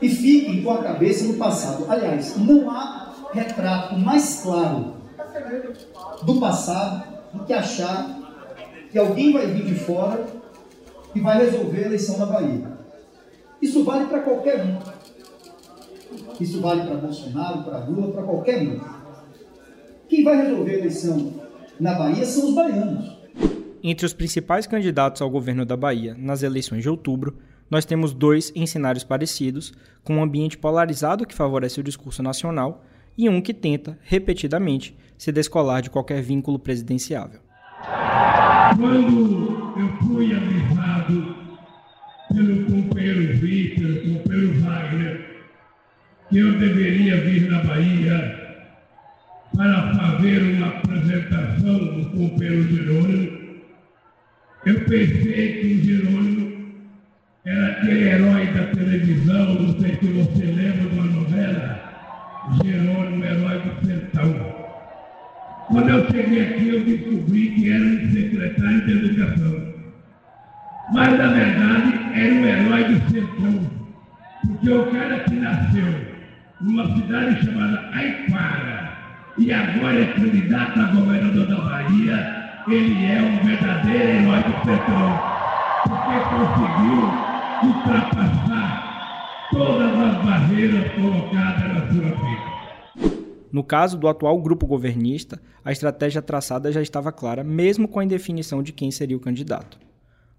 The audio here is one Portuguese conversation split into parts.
e fiquem com a cabeça no passado. Aliás, não há retrato mais claro do passado do que achar que alguém vai vir de fora e vai resolver a eleição na Bahia. Isso vale para qualquer um. Isso vale para Bolsonaro, para Lula, para qualquer um. Quem vai resolver a eleição na Bahia são os baianos. Entre os principais candidatos ao governo da Bahia nas eleições de outubro, nós temos dois em cenários parecidos, com um ambiente polarizado que favorece o discurso nacional e um que tenta, repetidamente, se descolar de qualquer vínculo presidenciável. Quando eu fui avisado pelo companheiro Vitor, companheiro Wagner, que eu deveria vir na Bahia para fazer uma apresentação do companheiro Jerônimo, eu pensei que o Jerônimo era aquele herói da televisão, não sei se você lembra de uma novela, Jerônimo, herói do sertão. Quando eu cheguei aqui, eu descobri que era um secretário de educação. Mas, na verdade, era um herói do sertão. Porque o cara que nasceu numa cidade chamada Aiquara e agora é candidato a governador da Bahia, ele é um verdadeiro herói do sertão. Porque conseguiu ultrapassar todas as barreiras colocadas na sua. No caso do atual grupo governista, a estratégia traçada já estava clara, mesmo com a indefinição de quem seria o candidato.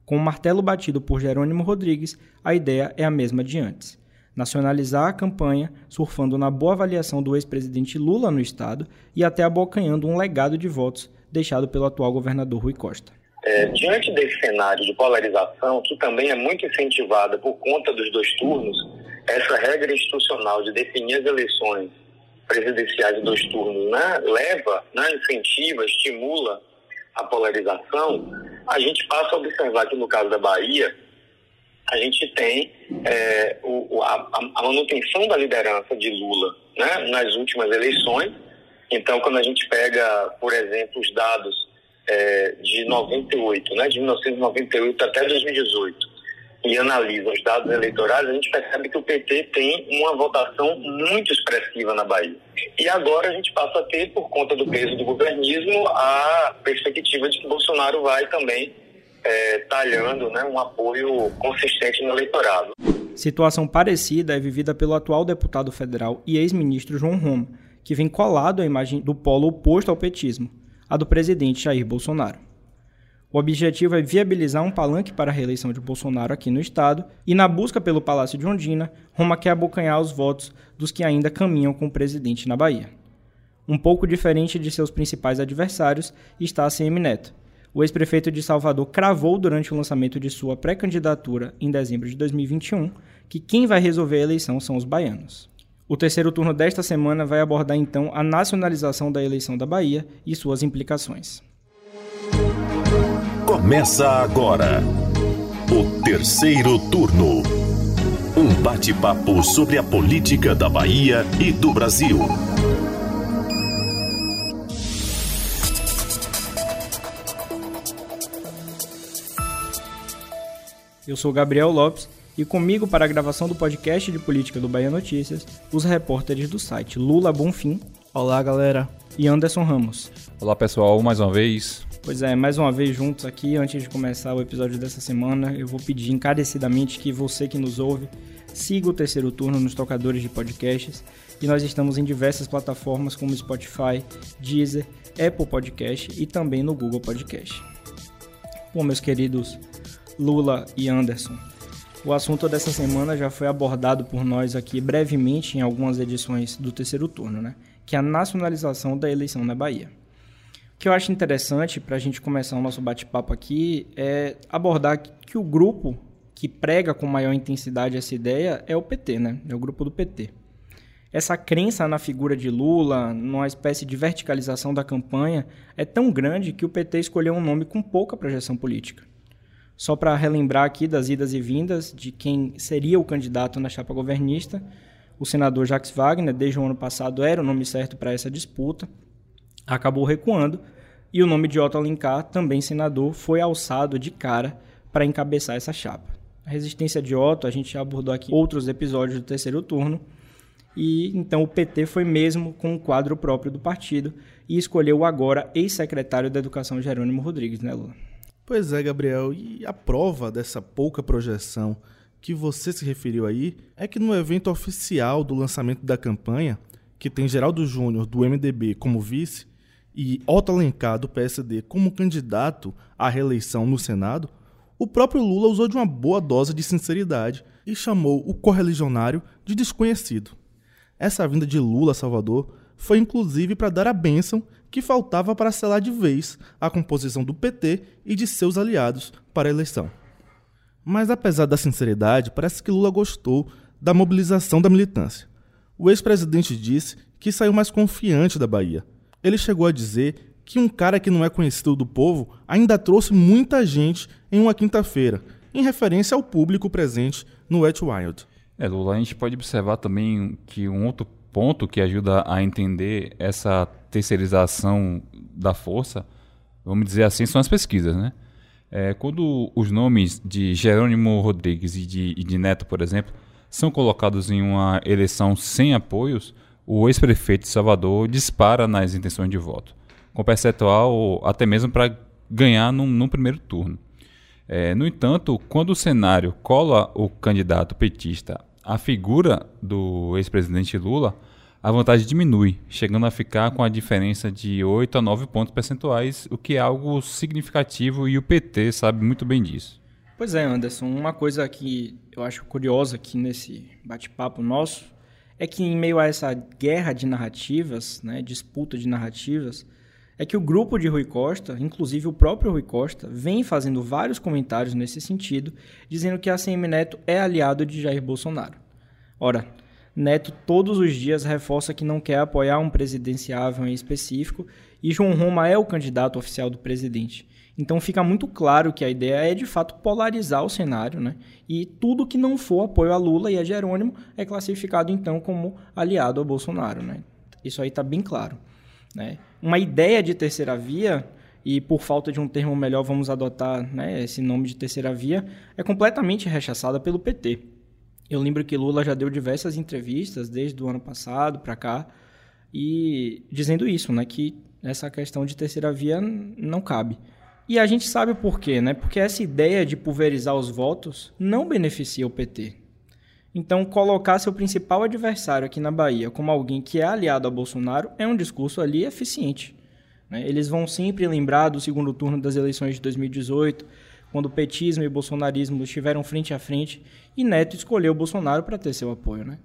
Com o martelo batido por Jerônimo Rodrigues, a ideia é a mesma de antes: nacionalizar a campanha, surfando na boa avaliação do ex-presidente Lula no Estado e até abocanhando um legado de votos deixado pelo atual governador Rui Costa. É, diante desse cenário de polarização, que também é muito incentivada por conta dos dois turnos, essa regra institucional de definir as eleições presidenciais de dois turnos né, leva, né, incentiva, estimula a polarização, a gente passa a observar que no caso da Bahia, a gente tem é, o, a, a, manutenção da liderança de Lula né, nas últimas eleições. Então, quando a gente pega, por exemplo, os dados é, de 98, né, de 1998 até 2018, e analisa os dados eleitorais, a gente percebe que o PT tem uma votação muito expressiva na Bahia. E agora a gente passa a ter, por conta do peso do governismo, a perspectiva de que Bolsonaro vai também é, talhando né, um apoio consistente no eleitorado. Situação parecida é vivida pelo atual deputado federal e ex-ministro João Roma, que vem colado à imagem do polo oposto ao petismo, a do presidente Jair Bolsonaro. O objetivo é viabilizar um palanque para a reeleição de Bolsonaro aqui no estado e, na busca pelo Palácio de Ondina, Roma quer abocanhar os votos dos que ainda caminham com o presidente na Bahia. Um pouco diferente de seus principais adversários está a CM Neto. O ex-prefeito de Salvador cravou durante o lançamento de sua pré-candidatura em dezembro de 2021 que quem vai resolver a eleição são os baianos. O terceiro turno desta semana vai abordar então a nacionalização da eleição da Bahia e suas implicações. Começa agora o terceiro turno. Um bate-papo sobre a política da Bahia e do Brasil. Eu sou Gabriel Lopes e comigo para a gravação do podcast de política do Bahia Notícias, os repórteres do site Lula Bonfim. Olá, galera. E Anderson Ramos. Olá, pessoal, mais uma vez. Pois é, mais uma vez juntos aqui, antes de começar o episódio dessa semana, eu vou pedir encarecidamente que você que nos ouve siga o terceiro turno nos tocadores de podcasts e nós estamos em diversas plataformas como Spotify, Deezer, Apple Podcast e também no Google Podcast. Bom, meus queridos Lula e Anderson, o assunto dessa semana já foi abordado por nós aqui brevemente em algumas edições do terceiro turno, né? Que é a nacionalização da eleição na Bahia que eu acho interessante para a gente começar o nosso bate-papo aqui é abordar que o grupo que prega com maior intensidade essa ideia é o PT, né? É o grupo do PT. Essa crença na figura de Lula, numa espécie de verticalização da campanha, é tão grande que o PT escolheu um nome com pouca projeção política. Só para relembrar aqui das idas e vindas de quem seria o candidato na chapa governista, o senador Jacques Wagner, desde o ano passado, era o nome certo para essa disputa, acabou recuando e o nome de Otto Alencar, também senador, foi alçado de cara para encabeçar essa chapa. A resistência de Otto, a gente já abordou aqui outros episódios do terceiro turno. E então o PT foi mesmo com um quadro próprio do partido e escolheu o agora ex-secretário da Educação Jerônimo Rodrigues, né, Lula? Pois é, Gabriel, e a prova dessa pouca projeção que você se referiu aí é que no evento oficial do lançamento da campanha, que tem Geraldo Júnior do MDB como vice e Otto Alencar do PSD como candidato à reeleição no Senado, o próprio Lula usou de uma boa dose de sinceridade e chamou o correligionário de desconhecido. Essa vinda de Lula a Salvador foi inclusive para dar a bênção que faltava para selar de vez a composição do PT e de seus aliados para a eleição. Mas apesar da sinceridade, parece que Lula gostou da mobilização da militância. O ex-presidente disse que saiu mais confiante da Bahia. Ele chegou a dizer que um cara que não é conhecido do povo ainda trouxe muita gente em uma quinta-feira, em referência ao público presente no Wet Wild. É, Lula, a gente pode observar também que um outro ponto que ajuda a entender essa terceirização da força, vamos dizer assim, são as pesquisas, né? É, quando os nomes de Jerônimo Rodrigues e de, e de Neto, por exemplo, são colocados em uma eleição sem apoios, o ex-prefeito de Salvador dispara nas intenções de voto, com percentual até mesmo para ganhar num, num primeiro turno. É, no entanto, quando o cenário cola o candidato petista a figura do ex-presidente Lula, a vantagem diminui, chegando a ficar com a diferença de 8 a 9 pontos percentuais, o que é algo significativo e o PT sabe muito bem disso. Pois é, Anderson, uma coisa que eu acho curiosa aqui nesse bate-papo nosso é que em meio a essa guerra de narrativas, né, disputa de narrativas, é que o grupo de Rui Costa, inclusive o próprio Rui Costa, vem fazendo vários comentários nesse sentido, dizendo que a CM Neto é aliado de Jair Bolsonaro. Ora, Neto todos os dias reforça que não quer apoiar um presidenciável em específico e João Roma é o candidato oficial do presidente. Então fica muito claro que a ideia é de fato polarizar o cenário, né? E tudo que não for apoio a Lula e a Jerônimo é classificado então como aliado a Bolsonaro, né? Isso aí está bem claro. Né? Uma ideia de terceira via, e por falta de um termo melhor vamos adotar né, esse nome de terceira via, é completamente rechaçada pelo PT. Eu lembro que Lula já deu diversas entrevistas desde o ano passado para cá e dizendo isso, né, que essa questão de terceira via não cabe. E a gente sabe por quê, né? Porque essa ideia de pulverizar os votos não beneficia o PT. Então, colocar seu principal adversário aqui na Bahia como alguém que é aliado a Bolsonaro é um discurso ali eficiente. Né? Eles vão sempre lembrar do segundo turno das eleições de 2018, quando o petismo e o bolsonarismo estiveram frente a frente e Neto escolheu Bolsonaro para ter seu apoio. Né?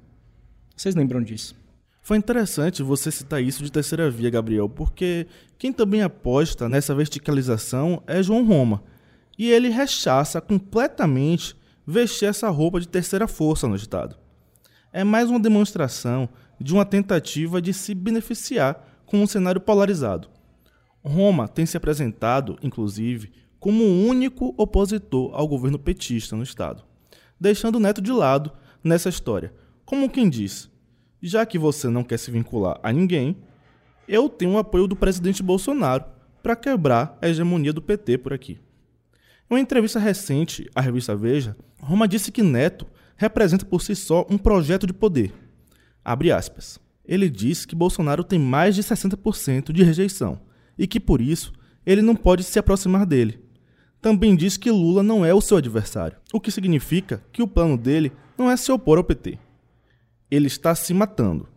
Vocês lembram disso? Foi interessante você citar isso de terceira via, Gabriel, porque quem também aposta nessa verticalização é João Roma. E ele rechaça completamente vestir essa roupa de terceira força no Estado. É mais uma demonstração de uma tentativa de se beneficiar com um cenário polarizado. Roma tem se apresentado, inclusive, como o único opositor ao governo petista no Estado, deixando Neto de lado nessa história, como quem diz: já que você não quer se vincular a ninguém, eu tenho o apoio do presidente Bolsonaro para quebrar a hegemonia do PT por aqui. Em uma entrevista recente à revista Veja, Roma disse que Neto representa por si só um projeto de poder. Abre aspas. Ele diz que Bolsonaro tem mais de 60% de rejeição e que por isso ele não pode se aproximar dele. Também diz que Lula não é o seu adversário, o que significa que o plano dele não é se opor ao PT. Ele está se matando,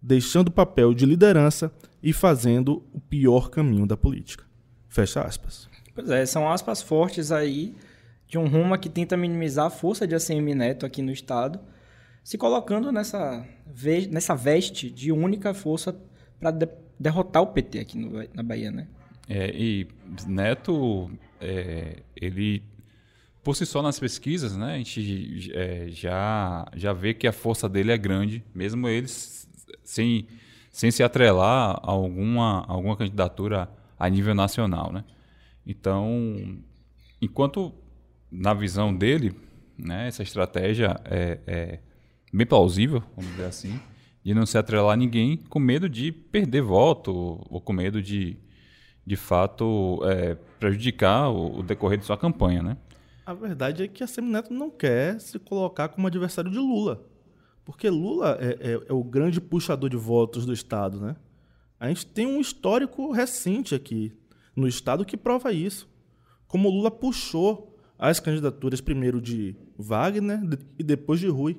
deixando o papel de liderança e fazendo o pior caminho da política. Fecha aspas. Pois é, são aspas fortes aí de um Roma que tenta minimizar a força de ACM Neto aqui no Estado, se colocando nessa, ve nessa veste de única força para de derrotar o PT aqui no, na Bahia, né? É, e Neto, é, ele por si só nas pesquisas, né, a gente é, já, já vê que a força dele é grande, mesmo eles sem, sem se atrelar a alguma, alguma candidatura a nível nacional, né? Então, enquanto na visão dele, né, essa estratégia é, é bem plausível, vamos dizer assim, de não se atrelar a ninguém com medo de perder voto ou com medo de, de fato, é, prejudicar o, o, decorrer de sua campanha, né? A verdade é que a Semineto não quer se colocar como adversário de Lula. Porque Lula é, é, é, o grande puxador de votos do Estado, né? A gente tem um histórico recente aqui no Estado que prova isso. Como Lula puxou as candidaturas primeiro de Wagner e depois de Rui,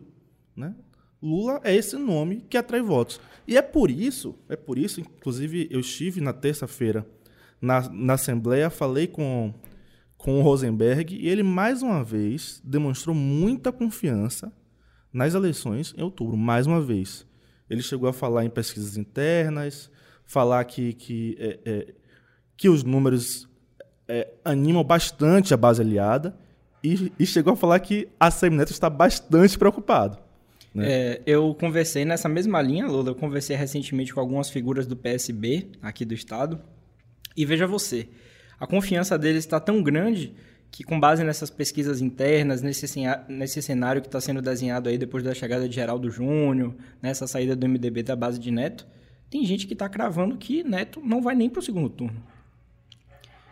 né? Lula é esse nome que atrai votos. E é por isso, é por isso, inclusive eu estive na terça-feira na, na Assembleia, falei com, com o Rosenberg e ele mais uma vez demonstrou muita confiança nas eleições em outubro, mais uma vez. Ele chegou a falar em pesquisas internas, falar que, que, é, é, que os números é, animam bastante a base aliada e, e, chegou a falar que a Semineto está bastante preocupado. Né? É, eu conversei nessa mesma linha, Lula, eu conversei recentemente com algumas figuras do PSB aqui do estado e veja você, a confiança deles está tão grande que com base nessas pesquisas internas, nesse, nesse cenário que está sendo desenhado aí depois da chegada de Geraldo Júnior, nessa saída do MDB da base de Neto, tem gente que está cravando que Neto não vai nem para o segundo turno.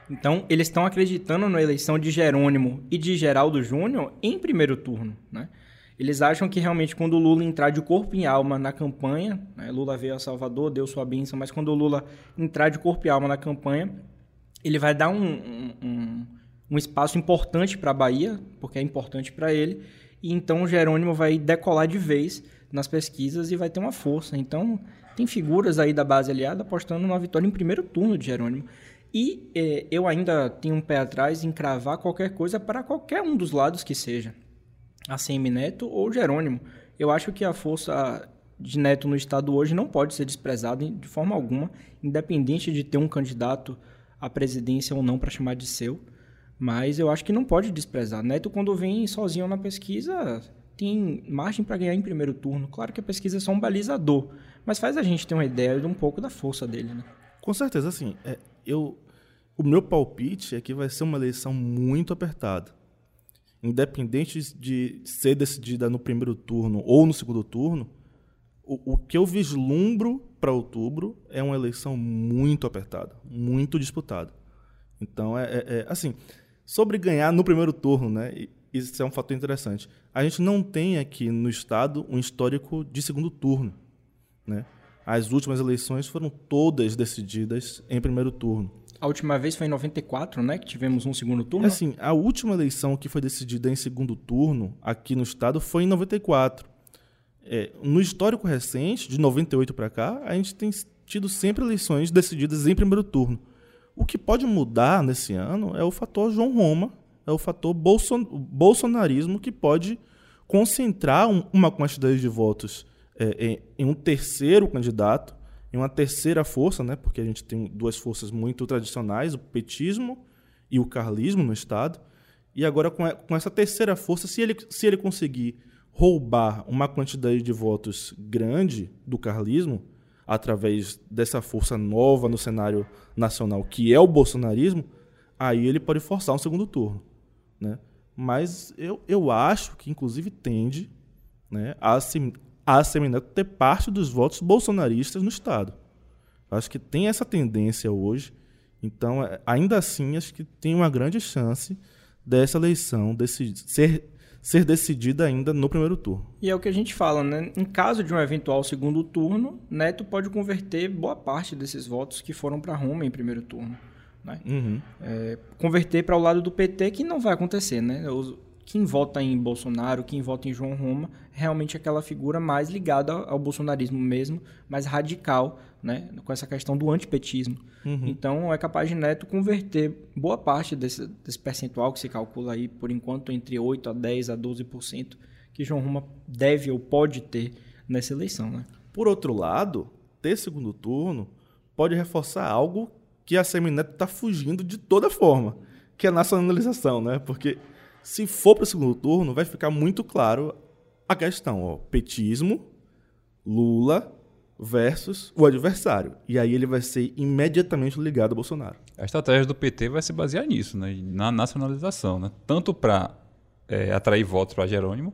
Então, eles estão acreditando na eleição de Jerônimo e de Geraldo Júnior em primeiro turno, né? Eles acham que realmente quando o Lula entrar de corpo e alma na campanha, né, Lula veio a Salvador, deu sua bênção, mas quando o Lula entrar de corpo e alma na campanha, ele vai dar um, um, um espaço importante para a Bahia, porque é importante para ele, e então o Jerônimo vai decolar de vez nas pesquisas e vai ter uma força. Então, tem figuras aí da base aliada apostando numa vitória em primeiro turno de Jerônimo. E eh, eu ainda tenho um pé atrás em cravar qualquer coisa para qualquer um dos lados que seja. ACM Neto ou Jerônimo. Eu acho que a força de Neto no estado hoje não pode ser desprezada de forma alguma, independente de ter um candidato à presidência ou não para chamar de seu. Mas eu acho que não pode desprezar. Neto, quando vem sozinho na pesquisa, tem margem para ganhar em primeiro turno. Claro que a pesquisa é só um balizador, mas faz a gente ter uma ideia de um pouco da força dele, né? Com certeza, assim, é, eu, o meu palpite é que vai ser uma eleição muito apertada independente de ser decidida no primeiro turno ou no segundo turno, o, o que eu vislumbro para outubro é uma eleição muito apertada, muito disputada. Então, é, é, é, assim, sobre ganhar no primeiro turno, né? Isso é um fator interessante. A gente não tem aqui no estado um histórico de segundo turno, né? As últimas eleições foram todas decididas em primeiro turno. A última vez foi em 94, né? Que tivemos um segundo turno. Assim, a última eleição que foi decidida em segundo turno aqui no estado foi em 94. É, no histórico recente, de 98 para cá, a gente tem tido sempre eleições decididas em primeiro turno. O que pode mudar nesse ano é o fator João Roma, é o fator bolson bolsonarismo que pode concentrar um, uma quantidade de votos é, em, em um terceiro candidato e uma terceira força, né, porque a gente tem duas forças muito tradicionais, o petismo e o carlismo no Estado. E agora, com, com essa terceira força, se ele, se ele conseguir roubar uma quantidade de votos grande do carlismo, através dessa força nova no cenário nacional, que é o bolsonarismo, aí ele pode forçar um segundo turno. Né? Mas eu, eu acho que, inclusive, tende né, a, se, a Semineto ter parte dos votos bolsonaristas no Estado. Acho que tem essa tendência hoje. Então, é, ainda assim, acho que tem uma grande chance dessa eleição ser, ser decidida ainda no primeiro turno. E é o que a gente fala, né? Em caso de um eventual segundo turno, Neto pode converter boa parte desses votos que foram para Roma em primeiro turno. Né? Uhum. É, converter para o lado do PT, que não vai acontecer, né? Os, quem vota em Bolsonaro, quem vota em João Roma, é realmente aquela figura mais ligada ao bolsonarismo mesmo, mais radical, né, com essa questão do antipetismo. Uhum. Então, é capaz de Neto converter boa parte desse, desse percentual que se calcula aí, por enquanto, entre 8 a 10 a 12%, que João Roma deve ou pode ter nessa eleição. Né? Por outro lado, ter segundo turno pode reforçar algo que a Semineto está fugindo de toda forma, que é a nacionalização, né? Porque se for para o segundo turno, vai ficar muito claro a questão, ó, petismo, Lula versus o adversário. E aí ele vai ser imediatamente ligado a Bolsonaro. A estratégia do PT vai se basear nisso, né? na nacionalização, né? tanto para é, atrair votos para Jerônimo,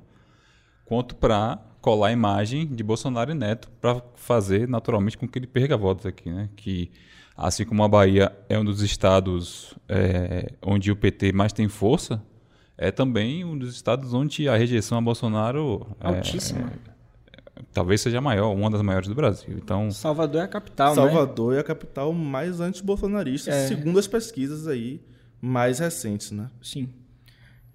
quanto para colar a imagem de Bolsonaro e Neto, para fazer naturalmente com que ele perca votos aqui. Né? Que, assim como a Bahia é um dos estados é, onde o PT mais tem força, é também um dos estados onde a rejeição a Bolsonaro é, Altíssima. é, talvez seja a maior, uma das maiores do Brasil. Então, Salvador é a capital, né? Salvador é a capital mais anti-bolsonarista, É. segundo as pesquisas aí mais recentes, né? Sim.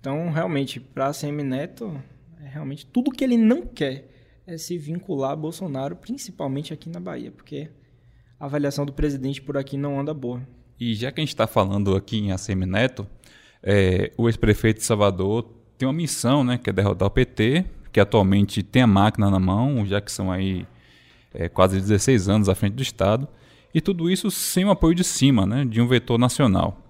Então, realmente, para ACM Neto, é realmente tudo que ele não quer é se vincular a Bolsonaro, principalmente aqui na Bahia, porque a avaliação do presidente por aqui não anda boa. E já que a gente está falando aqui em ACM Neto, é, o ex-prefeito de Salvador tem uma missão, né, que é derrotar o PT, que atualmente tem a máquina na mão, já que são aí é, quase 16 anos à frente do Estado, e tudo isso sem o apoio de cima, né, de um vetor nacional.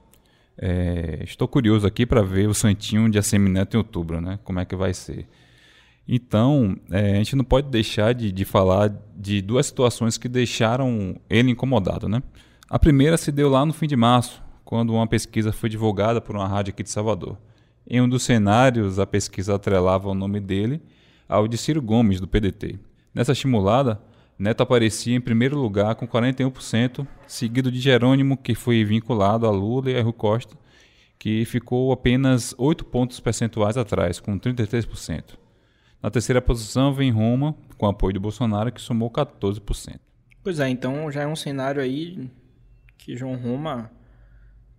É, estou curioso aqui para ver o Santinho de ACM Neto em outubro, né, como é que vai ser. Então, é, a gente não pode deixar de, de falar de duas situações que deixaram ele incomodado, né? A primeira se deu lá no fim de março, quando uma pesquisa foi divulgada por uma rádio aqui de Salvador. Em um dos cenários, a pesquisa atrelava o nome dele ao de Ciro Gomes, do PDT. Nessa estimulada, Neto aparecia em primeiro lugar com 41%, seguido de Jerônimo, que foi vinculado a Lula e a Rui Costa, que ficou apenas 8 pontos percentuais atrás, com 33%. Na terceira posição vem Roma, com apoio do Bolsonaro, que somou 14%. Pois é, então já é um cenário aí que João Roma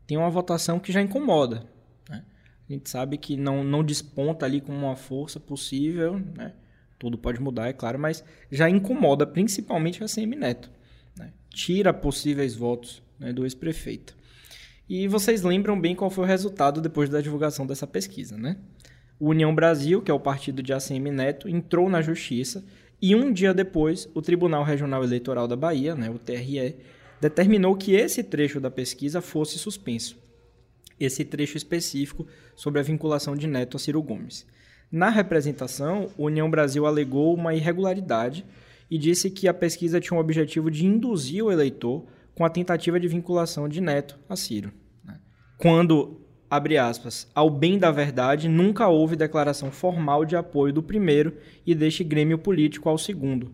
tem uma votação que já incomoda. né? A gente sabe que não, não desponta ali como uma força possível, né? tudo pode mudar, é claro, mas já incomoda principalmente a CM Neto. né? Tira possíveis votos né, do ex-prefeito. E vocês lembram bem qual foi o resultado depois da divulgação dessa pesquisa, né? O União Brasil, que é o partido de ACM Neto, entrou na justiça e um dia depois, o Tribunal Regional Eleitoral da Bahia, né, o TRE, determinou que esse trecho da pesquisa fosse suspenso. Esse trecho específico sobre a vinculação de Neto a Ciro Gomes. Na representação, União Brasil alegou uma irregularidade e disse que a pesquisa tinha o objetivo de induzir o eleitor com a tentativa de vinculação de Neto a Ciro. né? Quando, abre aspas, ao bem da verdade, nunca houve declaração formal de apoio do primeiro e deste grêmio político ao segundo.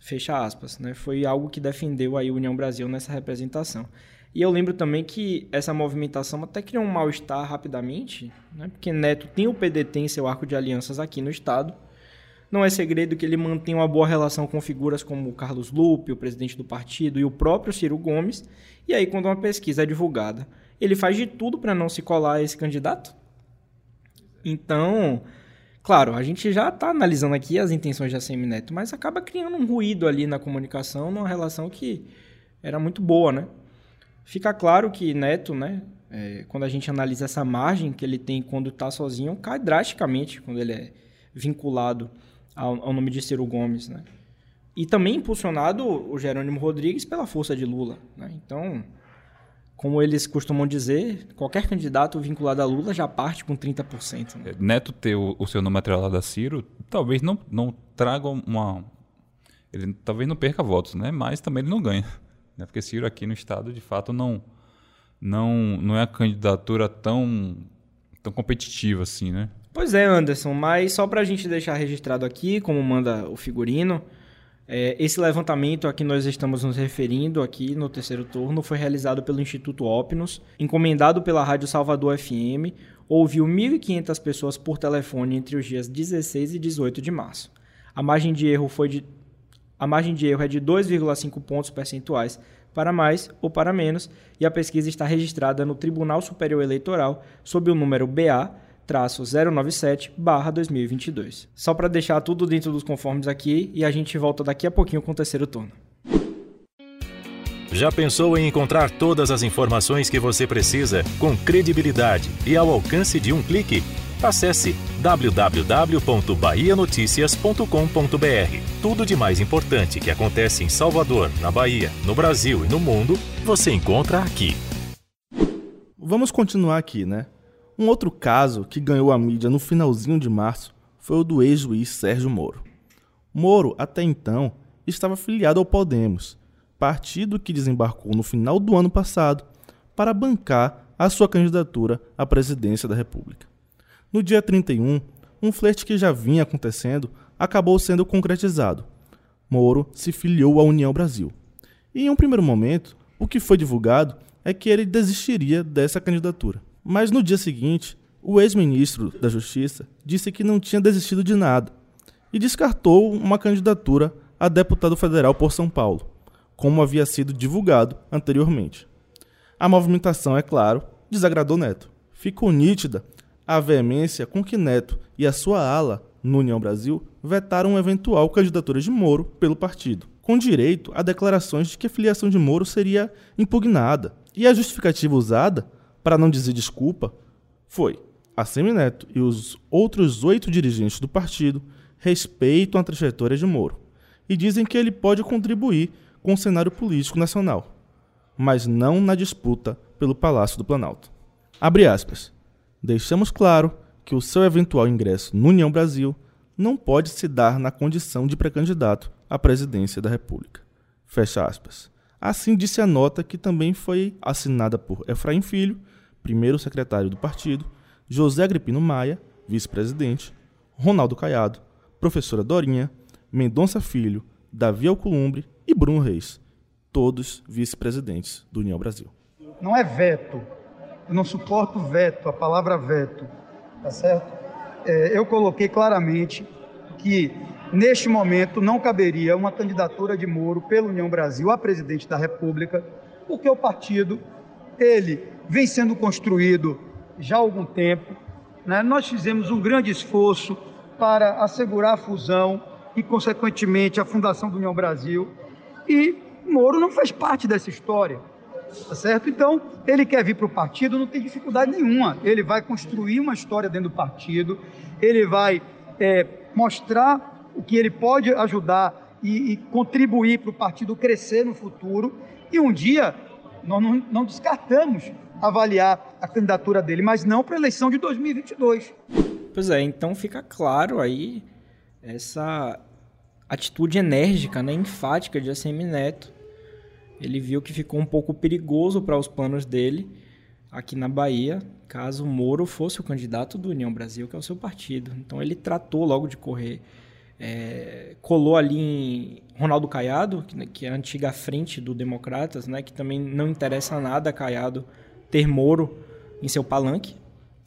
Fecha aspas, né? Foi algo que defendeu aí a União Brasil nessa representação. E eu lembro também que essa movimentação até criou um mal-estar rapidamente, né? porque Neto tem o PDT em seu arco de alianças aqui no estado. Não é segredo que ele mantém uma boa relação com figuras como Carlos Lupe, o presidente do partido, e o próprio Ciro Gomes. E aí, quando uma pesquisa é divulgada, ele faz de tudo para não se colar a esse candidato? Então, claro, a gente já está analisando aqui as intenções de ACM Neto, mas acaba criando um ruído ali na comunicação, numa relação que era muito boa, né? Fica claro que Neto, né, é, quando a gente analisa essa margem que ele tem quando está sozinho, cai drasticamente quando ele é vinculado ao, ao nome de Ciro Gomes, né? E também impulsionado o Jerônimo Rodrigues pela força de Lula, né? Então, como eles costumam dizer, qualquer candidato vinculado a Lula já parte com 30%. Né? Neto ter o, o seu nome atrelado a Ciro, talvez não, não traga uma. Ele talvez não perca votos, né? Mas também ele não ganha. Né? Porque Ciro aqui no estado, de fato, não, não, não é a candidatura tão, tão competitiva assim, né? Pois é, Anderson, mas só para a gente deixar registrado aqui, como manda o figurino, é, esse levantamento a que nós estamos nos referindo aqui no terceiro turno foi realizado pelo Instituto Opnos, encomendado pela Rádio Salvador FM, ouviu 1.500 pessoas por telefone entre os dias 16 e 18 de março. A margem de erro foi de a margem de erro é de 2,5 pontos percentuais para mais ou para menos, e a pesquisa está registrada no Tribunal Superior Eleitoral sob o número BA 097-2022. Só para deixar tudo dentro dos conformes aqui e a gente volta daqui a pouquinho com o terceiro turno. Já pensou em encontrar todas as informações que você precisa com credibilidade e ao alcance de um clique? Acesse www.bahianoticias.com.br. Tudo de mais importante que acontece em Salvador, na Bahia, no Brasil e no mundo, você encontra aqui. Vamos continuar aqui, né? Um outro caso que ganhou a mídia no finalzinho de março foi o do ex-juiz Sérgio Moro. Moro, até então, estava filiado ao Podemos, partido que desembarcou no final do ano passado para bancar a sua candidatura à presidência da República. No dia 31, um flerte que já vinha acontecendo acabou sendo concretizado. Moro se filiou à União Brasil. E em um primeiro momento, o que foi divulgado é que ele desistiria dessa candidatura. Mas no dia seguinte, O ex-ministro da Justiça disse que não tinha desistido de nada e descartou uma candidatura a deputado federal por São Paulo, como havia sido divulgado anteriormente. A movimentação, é claro, desagradou Neto. Ficou nítida a veemência com que Neto e a sua ala no União Brasil vetaram eventual candidatura de Moro pelo partido, com direito a declarações de que a filiação de Moro seria impugnada. E a justificativa usada, para não dizer desculpa, foi: a Semineto e os outros oito dirigentes do partido respeitam a trajetória de Moro e dizem que ele pode contribuir com o cenário político nacional, mas não na disputa pelo Palácio do Planalto. Abre aspas. Deixamos claro que o seu eventual ingresso no União Brasil não pode se dar na condição de pré-candidato à presidência da República. Fecha aspas. Assim disse a nota que também foi assinada por Efraim Filho, primeiro secretário do partido, José Agripino Maia, vice-presidente, Ronaldo Caiado, professora Dorinha, Mendonça Filho, Davi Alcolumbre e Bruno Reis, todos vice-presidentes do União Brasil. Não é veto. Eu não suporto veto, a palavra veto, tá certo? É, eu coloquei claramente que neste momento não caberia uma candidatura de Moro pela União Brasil a presidente da República, porque o partido ele vem sendo construído já há algum tempo. Né? Nós fizemos um grande esforço para assegurar a fusão e, consequentemente, a fundação do União Brasil. E Moro não faz parte dessa história, tá certo? Então, ele quer vir para o partido, não tem dificuldade nenhuma. Ele vai construir uma história dentro do partido, ele vai é, mostrar o que ele pode ajudar e, e contribuir para o partido crescer no futuro. E um dia, nós não, não descartamos avaliar a candidatura dele, mas não para a eleição de 2022. Pois é, então fica claro aí essa atitude enérgica, né, enfática de ACM Neto. Ele viu que ficou um pouco perigoso para os planos dele aqui na Bahia, caso Moro fosse o candidato do União Brasil, que é o seu partido. Então ele tratou logo de correr. É, colou ali em Ronaldo Caiado, que, que, é a antiga frente do Democratas, né, que também não interessa nada a Caiado ter Moro em seu palanque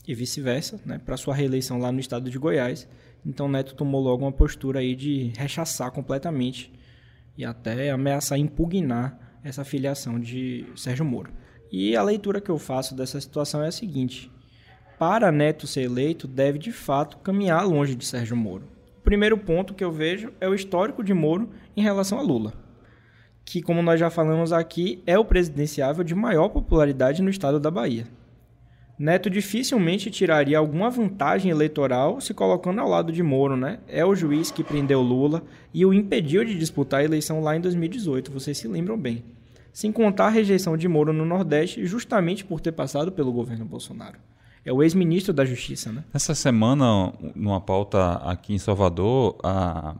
e vice-versa, né, para sua reeleição lá no estado de Goiás. Então Neto tomou logo uma postura aí de rechaçar completamente e até ameaçar impugnar essa filiação de Sérgio Moro. E a leitura que eu faço dessa situação é a seguinte: para Neto ser eleito, deve de fato caminhar longe de Sérgio Moro. O primeiro ponto que eu vejo é o histórico de Moro em relação a Lula, que, como nós já falamos aqui, é o presidenciável de maior popularidade no estado da Bahia. Neto dificilmente tiraria alguma vantagem eleitoral se colocando ao lado de Moro, né? É o juiz que prendeu Lula e o impediu de disputar a eleição lá em 2018, vocês se lembram bem. Sem contar a rejeição de Moro no Nordeste, justamente por ter passado pelo governo Bolsonaro. É o ex-ministro da Justiça, né? Essa semana, numa pauta aqui em Salvador, a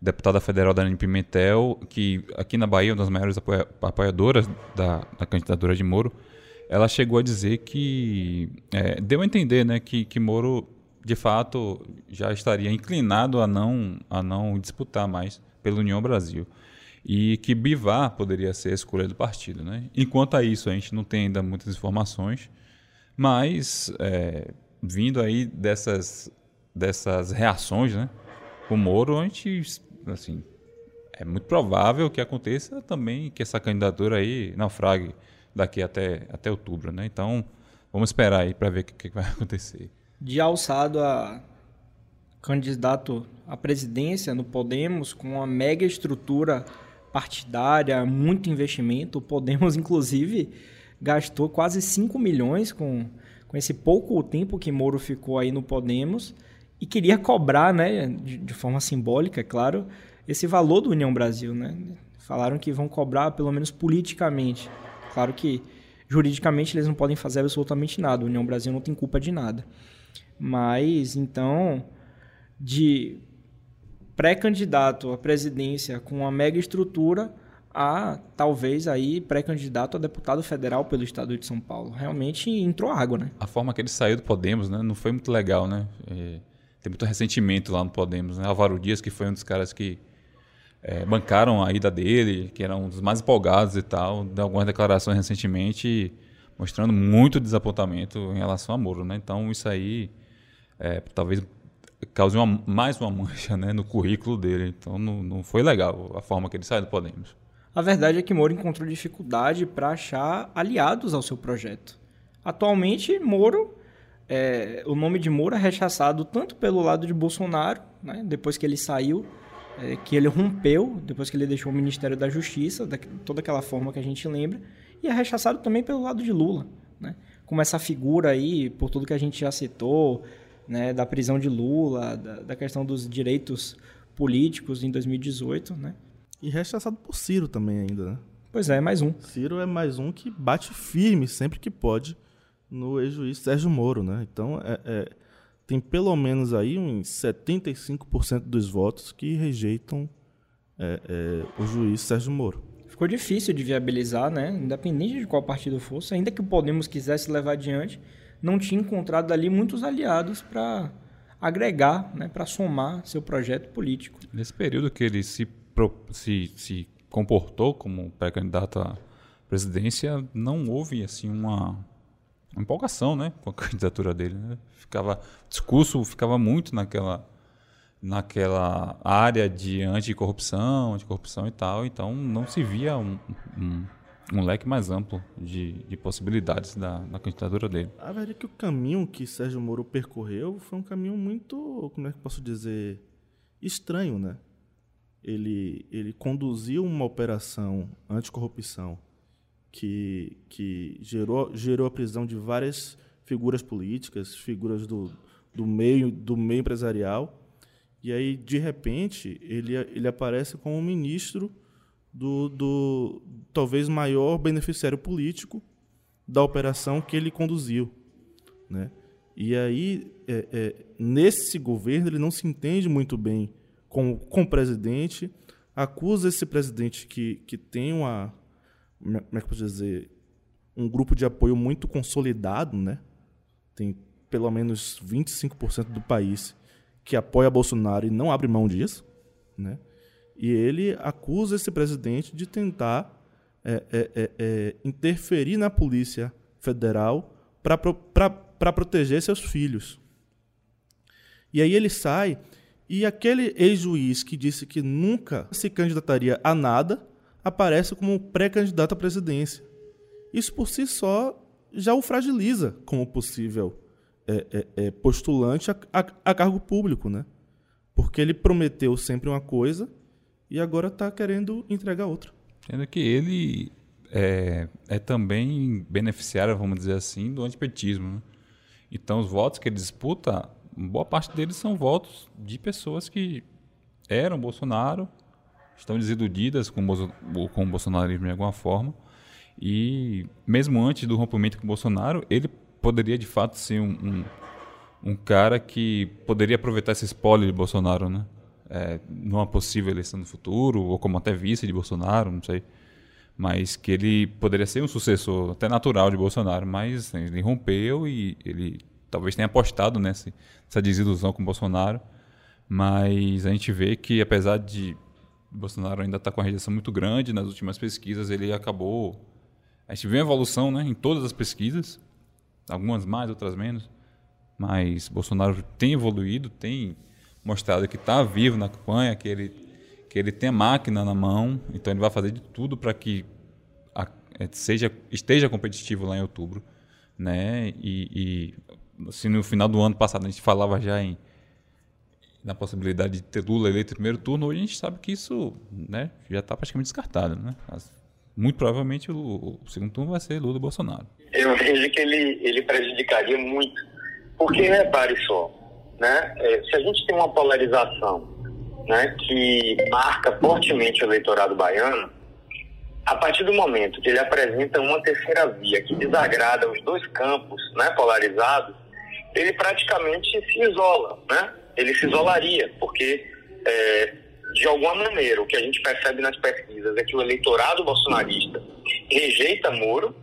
deputada federal Dani Pimentel, que aqui na Bahia é uma das maiores apoiadoras da, da candidatura de Moro, ela chegou a dizer que é, deu a entender, né, que, que Moro de fato já estaria inclinado a não a não disputar mais pela União Brasil e que Bivar poderia ser a escolha do partido, né? Enquanto a isso a gente não tem ainda muitas informações, mas é, vindo aí dessas dessas reações, né, com Moro, a gente assim é muito provável que aconteça também que essa candidatura aí naufrague daqui até, até outubro, né? Então, vamos esperar aí para ver o que, que, vai acontecer. De alçado a candidato à presidência no Podemos, com uma mega estrutura partidária, muito investimento, o Podemos, inclusive, gastou quase 5 milhões com, com esse pouco tempo que Moro ficou aí no Podemos e queria cobrar, né, de, de forma simbólica, é claro, esse valor do União Brasil, né? Falaram que vão cobrar, pelo menos politicamente, Claro que juridicamente eles não podem fazer absolutamente nada, a União Brasil não tem culpa de nada. Mas então, de pré-candidato à presidência com uma mega estrutura a talvez aí pré-candidato a deputado federal pelo estado de São Paulo. Realmente entrou água, né? A forma que ele saiu do Podemos, né, não foi muito legal, né? É, tem muito ressentimento lá no Podemos, né? Álvaro Dias, que foi um dos caras que é, bancaram a ida dele, que eram um dos mais empolgados e tal, deu algumas declarações recentemente mostrando muito desapontamento em relação a Moro, né? Então isso aí é, talvez cause uma, mais uma mancha né, no currículo dele. Então não, não foi legal a forma que ele saiu do Podemos. A verdade é que Moro encontrou dificuldade para achar aliados ao seu projeto. Atualmente, Moro, é, o nome de Moro é rechaçado tanto pelo lado de Bolsonaro, né, depois que ele saiu, é, que ele rompeu, depois que ele deixou o Ministério da Justiça, da, toda aquela forma que a gente lembra, e é rechaçado também pelo lado de Lula, né? Como essa figura aí, por tudo que a gente já citou, né, da prisão de Lula, da, da questão dos direitos políticos em 2018, né? E rechaçado por Ciro também ainda, né? Pois é, mais um. Ciro é mais um que bate firme sempre que pode no ex-juiz Sérgio Moro, né? Então, é, é, tem pelo menos aí uns 75% dos votos que rejeitam é, é, o juiz Sérgio Moro ficou difícil de viabilizar, né? Independente de qual partido fosse, ainda que o Podemos quisesse levar adiante, não tinha encontrado ali muitos aliados para agregar, né, para somar seu projeto político. Nesse período que ele se, se, se comportou como pré-candidato à presidência, não houve assim uma empolgação, né, com a candidatura dele. Né? Ficava o discurso ficava muito naquela naquela área de anticorrupção, anticorrupção e tal, então não se via um, um, um leque mais amplo de, de possibilidades da, candidatura dele. A verdade é que o caminho que Sérgio Moro percorreu foi um caminho muito, como é que posso dizer, estranho, né? Ele, ele conduziu uma operação anticorrupção que, que gerou, gerou a prisão de várias figuras políticas, figuras do, do, meio, do meio empresarial, e aí, de repente, ele, ele aparece como ministro do, do talvez maior beneficiário político da operação que ele conduziu. Né? E aí, é, é, nesse governo, ele não se entende muito bem com, com o presidente, acusa esse presidente que, que tem uma. Como é que eu posso dizer? Um grupo de apoio muito consolidado, né? Tem pelo menos 25% do país que apoia Bolsonaro e não abre mão disso, né? E ele acusa esse presidente de tentar é, é, é, é interferir na polícia federal para proteger seus filhos. E aí ele sai e aquele ex-juiz que disse que nunca se candidataria a nada aparece como pré-candidato à presidência. Isso por si só já o fragiliza como possível é, é, é, postulante a, a, a, cargo público, né? Porque ele prometeu sempre uma coisa e agora está querendo entregar outra. Sendo que ele é, é, também beneficiário, vamos dizer assim, do antipetismo. Né? Então, os votos que ele disputa, boa parte deles são votos de pessoas que eram Bolsonaro, estão desiludidas com, com o bolsonarismo de alguma forma, e mesmo antes do rompimento com o Bolsonaro, ele poderia de fato ser um, um, um cara que poderia aproveitar esse spoiler de Bolsonaro, né? É, numa possível eleição no futuro, ou como até vice de Bolsonaro, não sei. Mas que ele poderia ser um sucessor até natural de Bolsonaro, mas ele rompeu e ele talvez tenha apostado nessa, nessa desilusão com Bolsonaro. Mas a gente vê que, apesar de Bolsonaro ainda estar tá com a rejeição muito grande nas últimas pesquisas, ele acabou. A gente vê uma evolução né, em todas as pesquisas, algumas mais, outras menos. Mas Bolsonaro tem evoluído, tem mostrado que está vivo na campanha, que ele, que ele tem a máquina na mão, então ele vai fazer de tudo para que a, é, seja, esteja competitivo lá em outubro. Né? E, e assim, no final do ano passado a gente falava já em na possibilidade de ter Lula eleito no primeiro turno, hoje a gente sabe que isso né, já está praticamente descartado. Né? As, muito provavelmente o, o, segundo turno vai ser Lula e Bolsonaro. Eu vejo que ele, ele prejudicaria muito. Porque, repare só, né, é, se a gente tem uma polarização né, que marca fortemente o eleitorado baiano, a partir do momento que ele apresenta uma terceira via que desagrada os dois campos né, polarizados, ele praticamente se isola, né? Ele se isolaria, porque é, de alguma maneira, o que a gente percebe nas pesquisas é que o eleitorado bolsonarista rejeita Moro,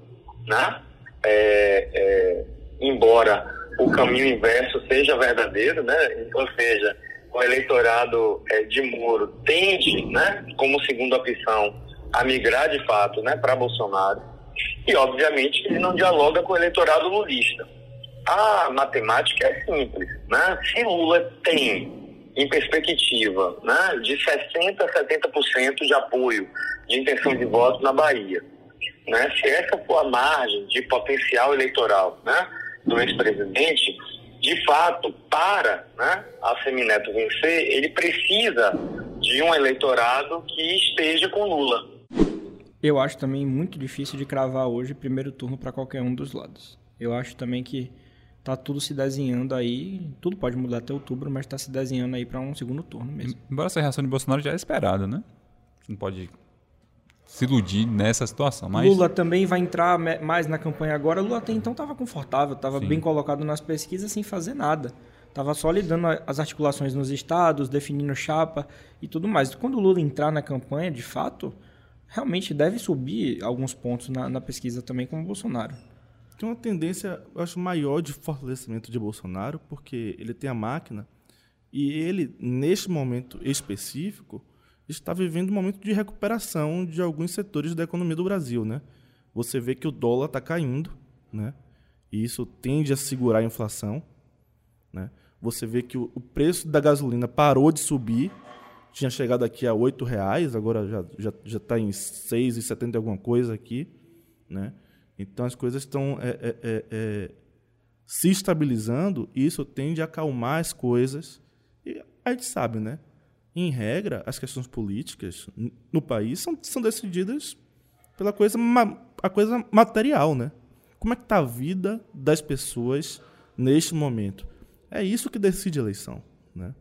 né? É, é, embora o caminho inverso seja verdadeiro, né? ou seja, o eleitorado é, de Moro tende, né, como segunda opção, a migrar de fato né, para Bolsonaro. e, obviamente, ele não dialoga com o eleitorado lulista. A matemática é simples. Né? Se Lula tem, em perspectiva, né, de 60% a 70% de apoio de intenção de voto na Bahia, né? se essa for a margem de potencial eleitoral né, do ex-presidente, de fato, para né, a Semineto vencer, ele precisa de um eleitorado que esteja com Lula. Eu acho também muito difícil de cravar hoje primeiro turno para qualquer um dos lados. Eu acho também que tá tudo se desenhando aí, tudo pode mudar até outubro, mas está se desenhando aí para um segundo turno mesmo. Embora essa reação de Bolsonaro já é esperada, né? Você não pode se iludir nessa situação. Mas... Lula também vai entrar mais na campanha agora. Lula até então estava confortável, estava bem colocado nas pesquisas sem fazer nada. Estava só lidando as articulações nos estados, definindo chapa e tudo mais. Quando o Lula entrar na campanha, de fato, realmente deve subir alguns pontos na, na pesquisa também, como o Bolsonaro. Tem uma tendência, eu acho, maior de fortalecimento de Bolsonaro, porque ele tem a máquina e ele, neste momento específico, está vivendo um momento de recuperação de alguns setores da economia do Brasil, né? Você vê que o dólar está caindo, né? E isso tende a segurar a inflação, né? Você vê que o, preço da gasolina parou de subir, tinha chegado aqui a R$ reais, agora já já está em 6,70 alguma coisa aqui, né? Então as coisas estão é, é, é, é, se estabilizando e isso tende a acalmar as coisas. E a gente sabe, né? em regra, as questões políticas no país são, são decididas pela coisa, a coisa material, né? Como é que está a vida das pessoas neste momento? É isso que decide a eleição, né?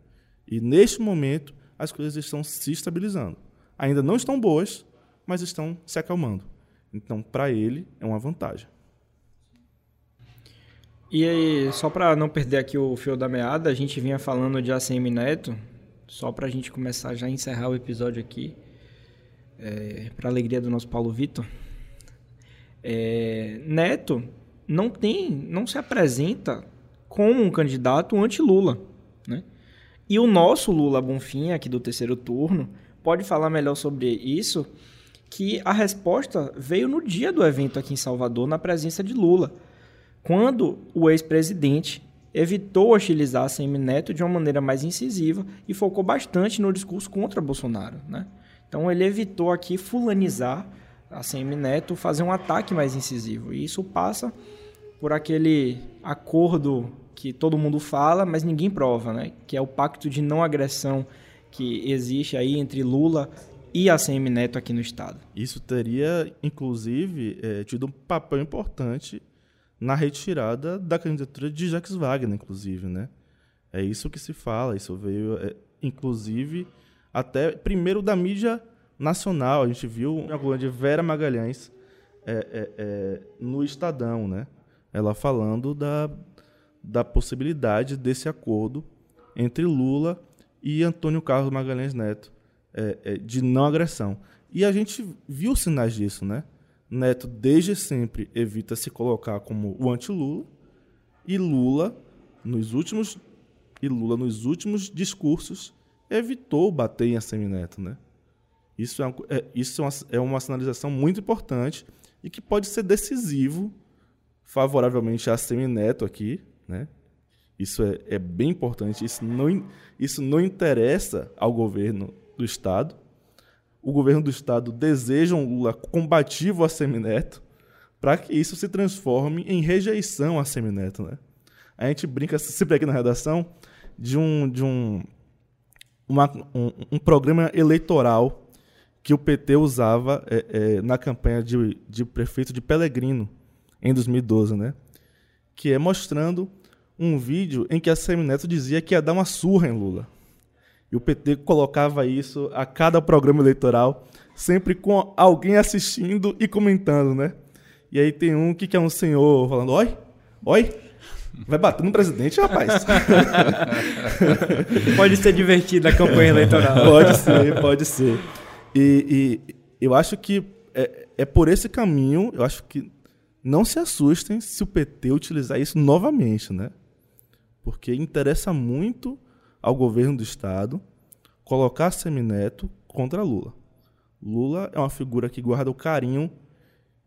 E neste momento as coisas estão se estabilizando. Ainda não estão boas, mas estão se acalmando. Então, para ele é uma vantagem. E aí, só para não perder aqui o fio da meada, a gente vinha falando de ACM Neto, só para a gente começar já a encerrar o episódio aqui, é, para alegria do nosso Paulo Vitor, é, Neto não tem, não se apresenta como um candidato anti-Lula, né? E o nosso Lula Bonfim, aqui do terceiro turno, pode falar melhor sobre isso, que a resposta veio no dia do evento aqui em Salvador, na presença de Lula, quando o ex-presidente evitou hostilizar a Semineto de uma maneira mais incisiva e focou bastante no discurso contra Bolsonaro. Né? Então ele evitou aqui fulanizar a Semineto, fazer um ataque mais incisivo. E isso passa por aquele acordo que todo mundo fala, mas ninguém prova, né? que é o pacto de não agressão que existe aí entre Lula e a Semineto aqui no Estado. Isso teria, inclusive, é, tido um papel importante na retirada da candidatura de Jacques Wagner, inclusive, né? É isso que se fala, isso veio, é, inclusive, até primeiro da mídia nacional. A gente viu uma coluna de Vera Magalhães é, é, é, no Estadão, né? Ela falando da, da possibilidade desse acordo entre Lula e Antônio Carlos Magalhães Neto é, é, de não agressão. E a gente viu sinais disso, né? Neto desde sempre evita se colocar como o anti-Lula e Lula nos últimos e Lula nos últimos discursos evitou bater em Assemineto, né? Isso, é, é, isso é, uma, é uma sinalização muito importante e que pode ser decisivo favoravelmente a Assemineto aqui, né? Isso é, é bem importante. Isso não, isso não interessa ao governo do Estado, o governo do estado deseja um Lula combativo a Semineto, para que isso se transforme em rejeição a Semineto, né? A gente brinca sempre aqui na redação de um de um, uma, um, um programa eleitoral que o PT usava é, é, na campanha de, de prefeito de Pelegrino em 2012, né? Que é mostrando um vídeo em que a Semineto dizia que ia dar uma surra em Lula. E o PT colocava isso a cada programa eleitoral, sempre com alguém assistindo e comentando, né? E aí tem um que, é um senhor falando: Oi, oi, vai bater no presidente, rapaz. pode ser divertida a campanha eleitoral. Pode ser, pode ser. E, e eu acho que é, é por esse caminho, eu acho que não se assustem se o PT utilizar isso novamente, né? Porque interessa muito ao governo do Estado colocar Semineto contra Lula. Lula é uma figura que guarda o carinho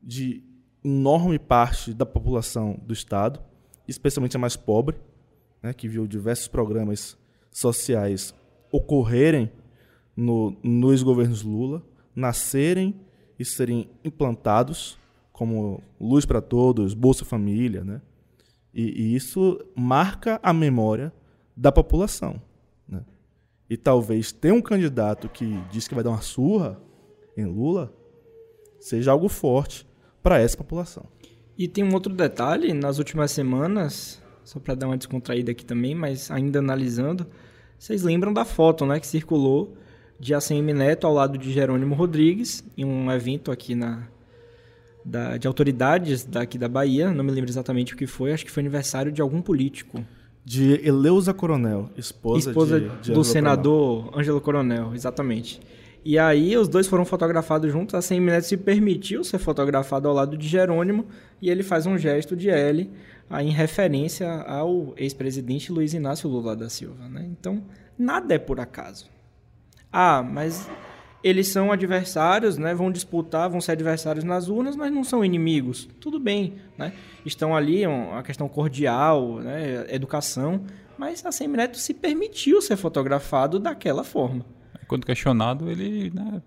de enorme parte da população do Estado, especialmente a mais pobre, né, que viu diversos programas sociais ocorrerem no, nos governos Lula, nascerem e serem implantados, como Luz para Todos, Bolsa Família, né? E, e isso marca a memória da população. E talvez ter um candidato que diz que vai dar uma surra em Lula seja algo forte para essa população. E tem um outro detalhe, nas últimas semanas, só para dar uma descontraída aqui também, mas ainda analisando, vocês lembram da foto né, que circulou de ACM Neto ao lado de Jerônimo Rodrigues, em um evento aqui na, da, de autoridades daqui da Bahia, não me lembro exatamente o que foi, acho que foi aniversário de algum político. De Eleusa Coronel, esposa, esposa de, de do senador Ângelo Coronel, exatamente. E aí os dois foram fotografados juntos, a CM Neto se permitiu ser fotografado ao lado de Jerônimo e ele faz um gesto de L em referência ao ex-presidente Luiz Inácio Lula da Silva. Né? Então, nada é por acaso. Ah, mas eles são adversários, né? Vão disputar, vão ser adversários nas urnas, mas não são inimigos. Tudo bem, né? Estão ali uma questão cordial, né? Educação, mas a Semineto se permitiu ser fotografado daquela forma. Quando questionado, ele né,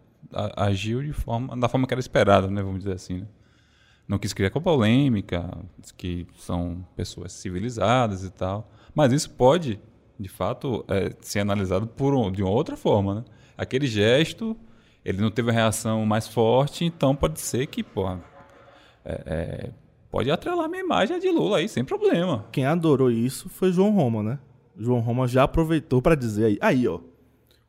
agiu de forma, da forma que era esperada, né? Vamos dizer assim. Né? Não quis criar polêmica, que são pessoas civilizadas e tal. Mas isso pode, de fato, é, ser analisado por, de uma outra forma, né? Aquele gesto, ele não teve uma reação mais forte, então pode ser que, pô, é, é, pode atrelar minha imagem de Lula aí, sem problema. Quem adorou isso foi João Roma, né? João Roma já aproveitou para dizer aí, aí, ó,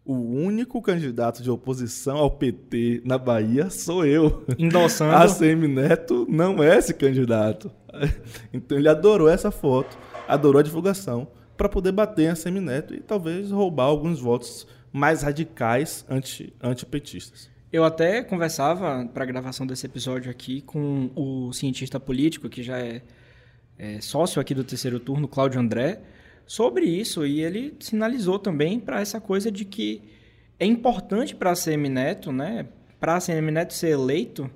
o único candidato de oposição ao PT na Bahia sou eu. Endossando. A CM Neto não é esse candidato. Então ele adorou essa foto, adorou a divulgação para poder bater a CM Neto e talvez roubar alguns votos mais radicais anti, antipetistas. Eu até conversava para a gravação desse episódio aqui com o cientista político, que já é, é sócio aqui do terceiro turno, Cláudio André, sobre isso e ele sinalizou também para essa coisa de que é importante para a CM Neto, né, para a CM Neto ser eleito,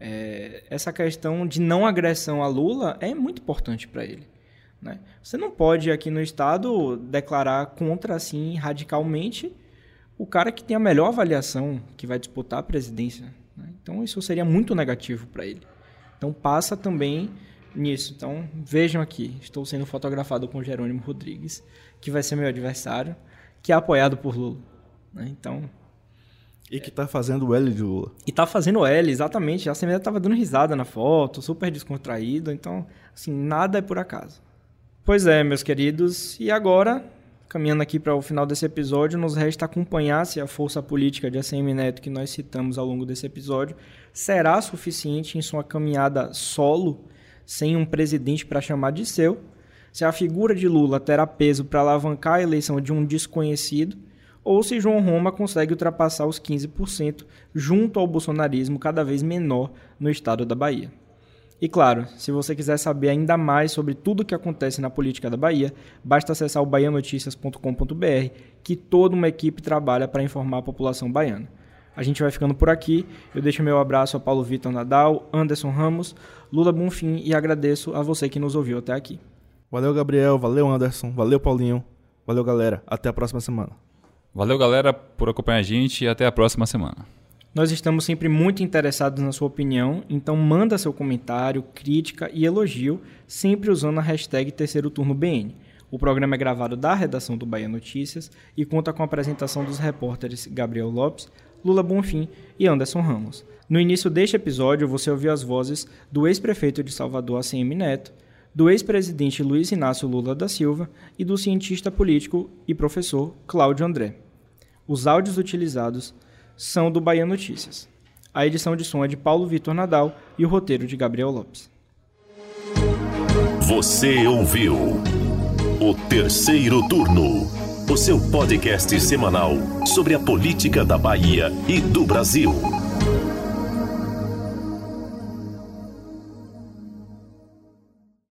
é, essa questão de não agressão a Lula é muito importante para ele. Né? Você não pode aqui no estado declarar contra assim radicalmente o cara que tem a melhor avaliação que vai disputar a presidência. Né? Então isso seria muito negativo para ele. Então passa também nisso. Então vejam aqui, estou sendo fotografado com Jerônimo Rodrigues, que vai ser meu adversário, que é apoiado por Lula. Né? Então e que está fazendo o L de Lula. E está fazendo o L, exatamente. A Assembleia estava dando risada na foto, super descontraído. Então, assim, nada é por acaso. Pois é, meus queridos. E agora Caminhando aqui para o final desse episódio, nos resta acompanhar se a força política de ACM Neto que nós citamos ao longo desse episódio será suficiente em sua caminhada solo, sem um presidente para chamar de seu, se a figura de Lula terá peso para alavancar a eleição de um desconhecido, ou se João Roma consegue ultrapassar os 15% junto ao bolsonarismo cada vez menor no estado da Bahia. E claro, se você quiser saber ainda mais sobre tudo o que acontece na política da Bahia, basta acessar o baianoticias.com.br, que toda uma equipe trabalha para informar a população baiana. A gente vai ficando por aqui. Eu deixo meu abraço a Paulo Vitor Nadal, Anderson Ramos, Lula Bonfim e agradeço a você que nos ouviu até aqui. Valeu, Gabriel. Valeu, Anderson. Valeu, Paulinho. Valeu, galera. Até a próxima semana. Valeu, galera, por acompanhar a gente e até a próxima semana. Nós estamos sempre muito interessados na sua opinião, então manda seu comentário, crítica e elogio, sempre usando a hashtag Terceiro Turno BN. O programa é gravado da redação do Bahia Notícias e conta com a apresentação dos repórteres Gabriel Lopes, Lula Bonfim e Anderson Ramos. No início deste episódio, você ouviu as vozes do ex-prefeito de Salvador, ACM Neto, do ex-presidente Luiz Inácio Lula da Silva e do cientista político e professor Cláudio André. Os áudios utilizados são do Bahia Notícias. A edição de som é de Paulo Vitor Nadal e o roteiro de Gabriel Lopes. Você ouviu o terceiro turno, o seu podcast semanal sobre a política da Bahia e do Brasil.